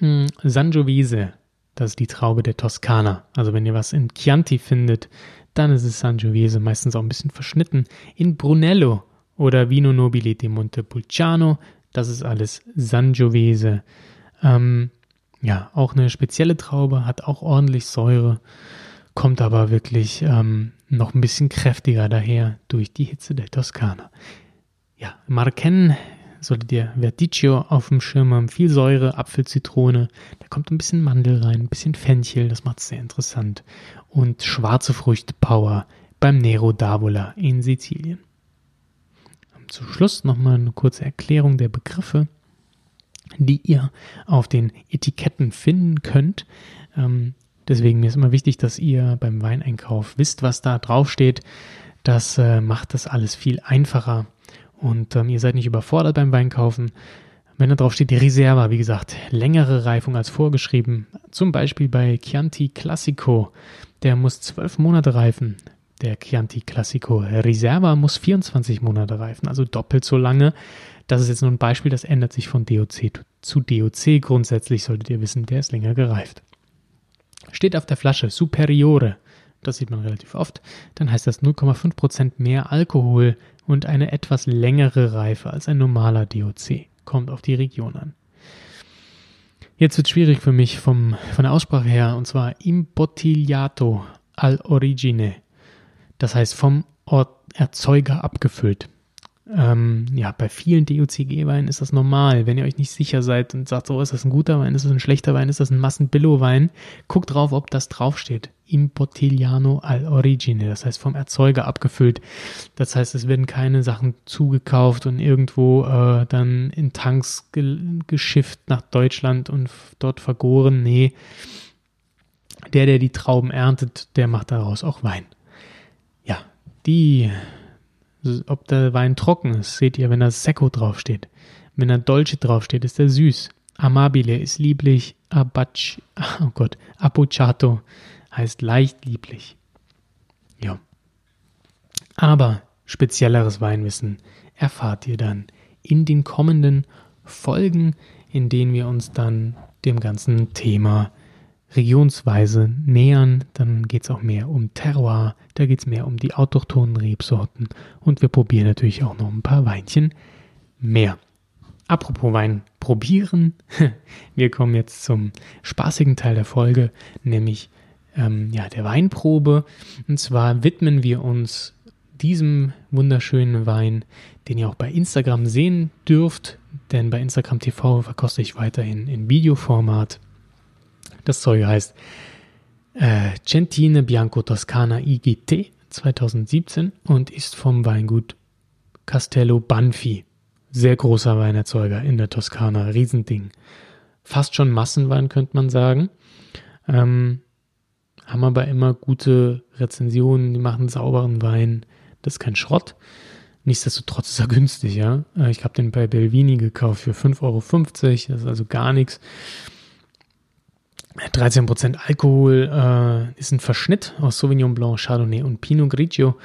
Hm, Sangiovese das ist die Traube der Toskana. Also wenn ihr was in Chianti findet, dann ist es Sangiovese, meistens auch ein bisschen verschnitten. In Brunello oder Vino Nobile di Montepulciano, das ist alles Sangiovese. Ähm, ja, auch eine spezielle Traube, hat auch ordentlich Säure, kommt aber wirklich ähm, noch ein bisschen kräftiger daher durch die Hitze der Toskana. Ja, Marken solltet ihr Verdicchio auf dem Schirm haben. Viel Säure, Apfel, Zitrone. Da kommt ein bisschen Mandel rein, ein bisschen Fenchel. Das macht es sehr interessant. Und schwarze Früchte Power beim Nero d'Avola in Sizilien. Zum Schluss nochmal eine kurze Erklärung der Begriffe, die ihr auf den Etiketten finden könnt. Ähm, deswegen mir ist immer wichtig, dass ihr beim Weineinkauf wisst, was da draufsteht. Das äh, macht das alles viel einfacher und ähm, ihr seid nicht überfordert beim Weinkaufen. Wenn da drauf steht, die Reserva, wie gesagt, längere Reifung als vorgeschrieben. Zum Beispiel bei Chianti Classico, der muss zwölf Monate reifen. Der Chianti Classico Reserva muss 24 Monate reifen, also doppelt so lange. Das ist jetzt nur ein Beispiel, das ändert sich von DOC zu DOC. Grundsätzlich solltet ihr wissen, der ist länger gereift. Steht auf der Flasche Superiore, das sieht man relativ oft, dann heißt das 0,5% mehr Alkohol und eine etwas längere Reife als ein normaler DOC. Kommt auf die Region an. Jetzt wird schwierig für mich vom, von der Aussprache her, und zwar imbottigliato al origine. Das heißt vom Erzeuger abgefüllt. Ähm, ja, bei vielen DOCG-Weinen ist das normal. Wenn ihr euch nicht sicher seid und sagt, so, ist das ein guter Wein, ist das ein schlechter Wein, ist das ein Massenbillo-Wein, guckt drauf, ob das draufsteht. Im Bottigliano al origine, das heißt vom Erzeuger abgefüllt. Das heißt, es werden keine Sachen zugekauft und irgendwo äh, dann in Tanks ge geschifft nach Deutschland und dort vergoren. Nee, der, der die Trauben erntet, der macht daraus auch Wein. Ja, die ob der Wein trocken ist, seht ihr, wenn da Secco draufsteht. Wenn da Dolce draufsteht, ist er süß. Amabile ist lieblich. Abac, [laughs] oh Gott, Apocciato heißt leicht lieblich. Ja. Aber spezielleres Weinwissen erfahrt ihr dann in den kommenden Folgen, in denen wir uns dann dem ganzen Thema regionsweise nähern, dann geht es auch mehr um Terroir, da geht es mehr um die autochthonen Rebsorten und wir probieren natürlich auch noch ein paar Weinchen mehr. apropos Wein probieren. [laughs] Wir kommen jetzt zum spaßigen Teil der Folge, nämlich ähm, ja, der Weinprobe. Und zwar widmen wir uns diesem wunderschönen Wein, den ihr auch bei Instagram sehen dürft, denn bei Instagram TV verkoste ich weiterhin in Videoformat. Das Zeug heißt äh, Centine Bianco Toscana IGT 2017 und ist vom Weingut Castello Banfi. Sehr großer Weinerzeuger in der Toskana, Riesending. Fast schon Massenwein, könnte man sagen. Ähm, haben aber immer gute Rezensionen, die machen sauberen Wein. Das ist kein Schrott. Nichtsdestotrotz ist er günstig, ja. Äh, ich habe den bei Belvini gekauft für 5,50 Euro. Das ist also gar nichts. 13% Alkohol äh, ist ein Verschnitt aus Sauvignon Blanc, Chardonnay und Pinot Grigio.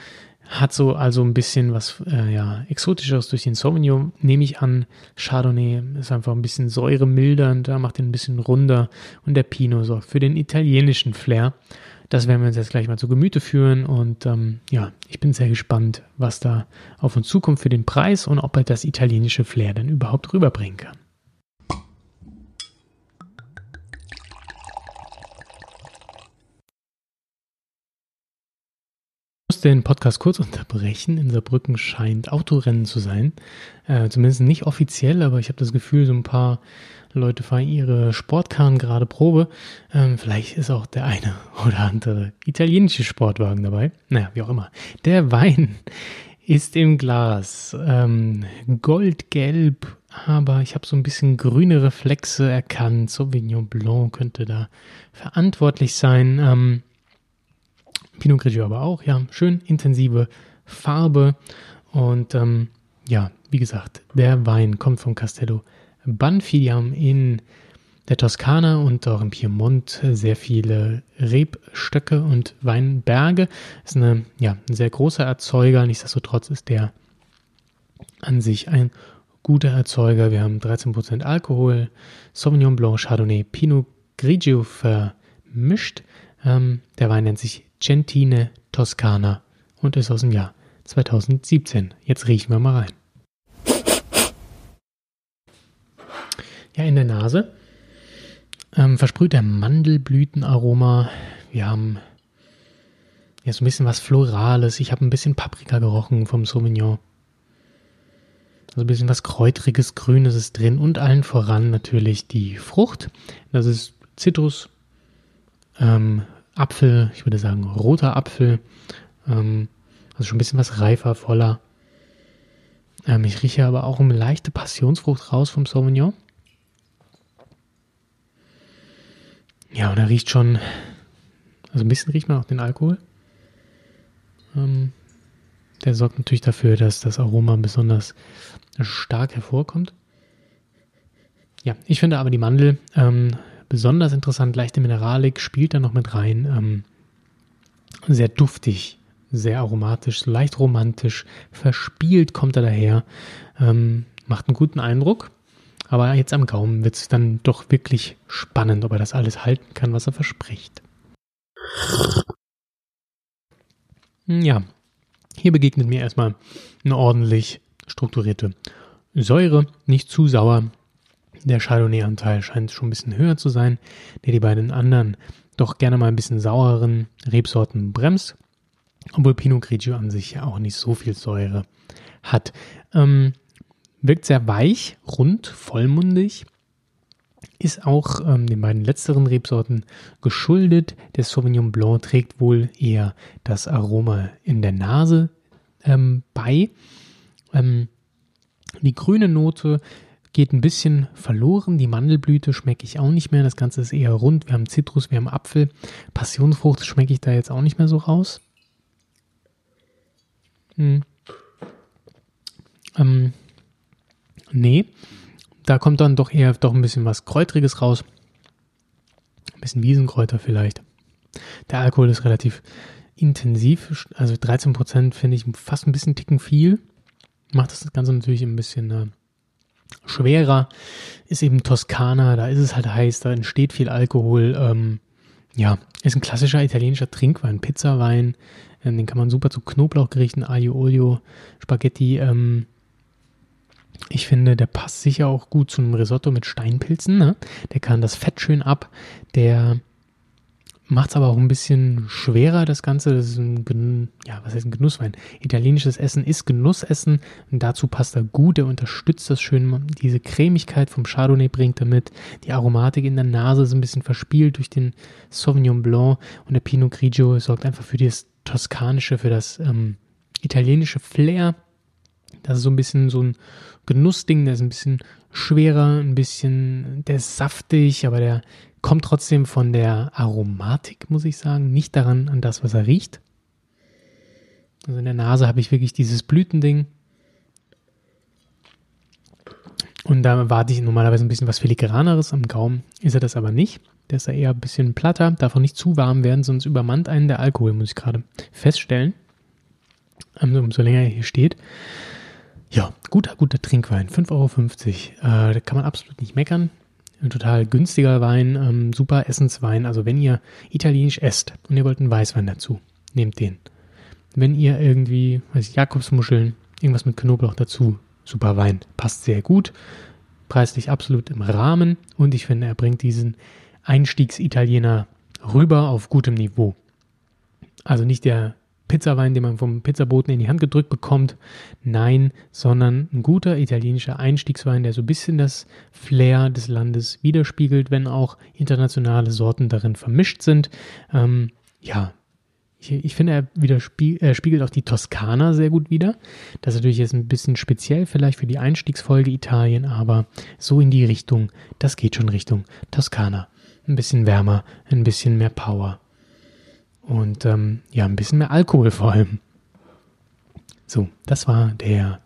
Hat so also ein bisschen was äh, ja, Exotischeres durch den Sauvignon, nehme ich an. Chardonnay ist einfach ein bisschen säuremildernd, da macht ihn ein bisschen runder. Und der Pinot sorgt für den italienischen Flair. Das werden wir uns jetzt gleich mal zu Gemüte führen. Und ähm, ja, ich bin sehr gespannt, was da auf uns zukommt für den Preis und ob er das italienische Flair dann überhaupt rüberbringen kann. Den Podcast kurz unterbrechen. In Saarbrücken scheint Autorennen zu sein. Äh, zumindest nicht offiziell, aber ich habe das Gefühl, so ein paar Leute fahren ihre Sportkarren gerade Probe. Ähm, vielleicht ist auch der eine [laughs] oder andere italienische Sportwagen dabei. Naja, wie auch immer. Der Wein ist im Glas. Ähm, goldgelb, aber ich habe so ein bisschen grüne Reflexe erkannt. Sauvignon Blanc könnte da verantwortlich sein. Ähm, Pinot Grigio aber auch, ja, schön intensive Farbe und ähm, ja, wie gesagt, der Wein kommt von Castello Banfigliam in der Toskana und auch im Piemont sehr viele Rebstöcke und Weinberge. Ist eine, ja, ein sehr großer Erzeuger, nichtsdestotrotz ist der an sich ein guter Erzeuger. Wir haben 13% Alkohol, Sauvignon Blanc, Chardonnay, Pinot Grigio vermischt. Ähm, der Wein nennt sich Gentine Toscana und ist aus dem Jahr 2017. Jetzt riechen wir mal rein. Ja, in der Nase ähm, versprüht der Mandelblütenaroma. Wir haben ja so ein bisschen was Florales. Ich habe ein bisschen Paprika gerochen vom Sauvignon. Also ein bisschen was Kräutriges, Grünes ist drin und allen voran natürlich die Frucht. Das ist Zitrus, ähm, Apfel, ich würde sagen roter Apfel, ähm, also schon ein bisschen was reifer, voller. Ähm, ich rieche aber auch eine leichte Passionsfrucht raus vom Sauvignon. Ja, und er riecht schon, also ein bisschen riecht man auch den Alkohol. Ähm, der sorgt natürlich dafür, dass das Aroma besonders stark hervorkommt. Ja, ich finde aber die Mandel ähm, Besonders interessant, leichte Mineralik spielt da noch mit rein. Ähm, sehr duftig, sehr aromatisch, leicht romantisch, verspielt kommt er daher. Ähm, macht einen guten Eindruck. Aber jetzt am Gaumen wird es dann doch wirklich spannend, ob er das alles halten kann, was er verspricht. Ja, hier begegnet mir erstmal eine ordentlich strukturierte Säure, nicht zu sauer, der Chardonnay-Anteil scheint schon ein bisschen höher zu sein, der die beiden anderen doch gerne mal ein bisschen saueren Rebsorten bremst, obwohl Pinot Grigio an sich ja auch nicht so viel Säure hat. Ähm, wirkt sehr weich, rund, vollmundig, ist auch ähm, den beiden letzteren Rebsorten geschuldet. Der Sauvignon Blanc trägt wohl eher das Aroma in der Nase ähm, bei. Ähm, die grüne Note geht ein bisschen verloren. Die Mandelblüte schmecke ich auch nicht mehr. Das Ganze ist eher rund. Wir haben Zitrus, wir haben Apfel. Passionsfrucht schmecke ich da jetzt auch nicht mehr so raus. Hm. Ähm, nee, da kommt dann doch eher doch ein bisschen was Kräutriges raus. Ein bisschen Wiesenkräuter vielleicht. Der Alkohol ist relativ intensiv, also 13% finde ich fast ein bisschen ticken viel. Macht das Ganze natürlich ein bisschen äh, Schwerer ist eben Toskana, da ist es halt heiß, da entsteht viel Alkohol. Ähm, ja, ist ein klassischer italienischer Trinkwein, Pizzawein. Ähm, den kann man super zu Knoblauchgerichten, Aglio Olio, Spaghetti ähm, Ich finde, der passt sicher auch gut zu einem Risotto mit Steinpilzen. Ne? Der kann das Fett schön ab. Der macht es aber auch ein bisschen schwerer, das Ganze. Das ist ein, ja, was heißt ein Genusswein? Italienisches Essen ist Genussessen und dazu passt er gut. Er unterstützt das schön. Diese Cremigkeit vom Chardonnay bringt er mit. Die Aromatik in der Nase ist ein bisschen verspielt durch den Sauvignon Blanc und der Pinot Grigio sorgt einfach für das Toskanische, für das ähm, italienische Flair. Das ist so ein bisschen so ein Genussding, der ist ein bisschen schwerer, ein bisschen, der ist saftig, aber der kommt trotzdem von der Aromatik, muss ich sagen, nicht daran an das, was er riecht. Also in der Nase habe ich wirklich dieses Blütending. Und da erwarte ich normalerweise ein bisschen was filigraneres am Gaumen. Ist er das aber nicht. Der ist eher ein bisschen platter, darf auch nicht zu warm werden, sonst übermannt einen der Alkohol, muss ich gerade feststellen. Also, umso länger er hier steht. Ja, guter, guter Trinkwein. 5,50 Euro. Äh, da kann man absolut nicht meckern. Ein total günstiger Wein, ähm, super Essenswein. Also wenn ihr italienisch esst und ihr wollt einen Weißwein dazu, nehmt den. Wenn ihr irgendwie, weiß ich, Jakobsmuscheln, irgendwas mit Knoblauch dazu, super Wein. Passt sehr gut. Preislich absolut im Rahmen. Und ich finde, er bringt diesen Einstiegs-Italiener rüber auf gutem Niveau. Also nicht der Pizzawein, den man vom Pizzaboten in die Hand gedrückt bekommt. Nein, sondern ein guter italienischer Einstiegswein, der so ein bisschen das Flair des Landes widerspiegelt, wenn auch internationale Sorten darin vermischt sind. Ähm, ja, ich, ich, finde, er, widerspie er spiegelt auch die Toskana sehr gut wider. Das ist natürlich jetzt ein bisschen speziell vielleicht für die Einstiegsfolge Italien, aber so in die Richtung, das geht schon Richtung Toskana. Ein bisschen wärmer, ein bisschen mehr Power. Und ähm, ja, ein bisschen mehr Alkohol vor allem. So, das war der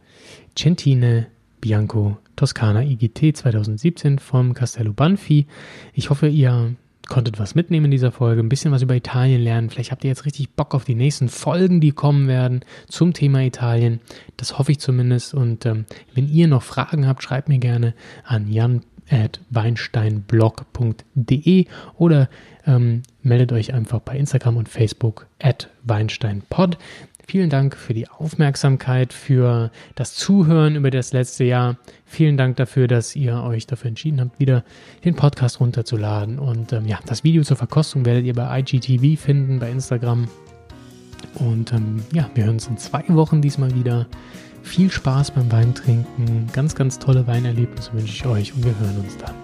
Centine Bianco Toscana IGT 2017 vom Castello Banfi. Ich hoffe, ihr konntet was mitnehmen in dieser Folge, ein bisschen was über Italien lernen. Vielleicht habt ihr jetzt richtig Bock auf die nächsten Folgen, die kommen werden zum Thema Italien. Das hoffe ich zumindest. Und ähm, wenn ihr noch Fragen habt, schreibt mir gerne an jan.weinsteinblog.de oder ähm, meldet euch einfach bei Instagram und Facebook at weinsteinpod. Vielen Dank für die Aufmerksamkeit, für das Zuhören über das letzte Jahr. Vielen Dank dafür, dass ihr euch dafür entschieden habt, wieder den Podcast runterzuladen. Und ähm, ja, das Video zur Verkostung werdet ihr bei IGTV finden, bei Instagram. Und ähm, ja, wir hören uns in zwei Wochen diesmal wieder. Viel Spaß beim Weintrinken, ganz, ganz tolle Weinerlebnisse wünsche ich euch und wir hören uns dann.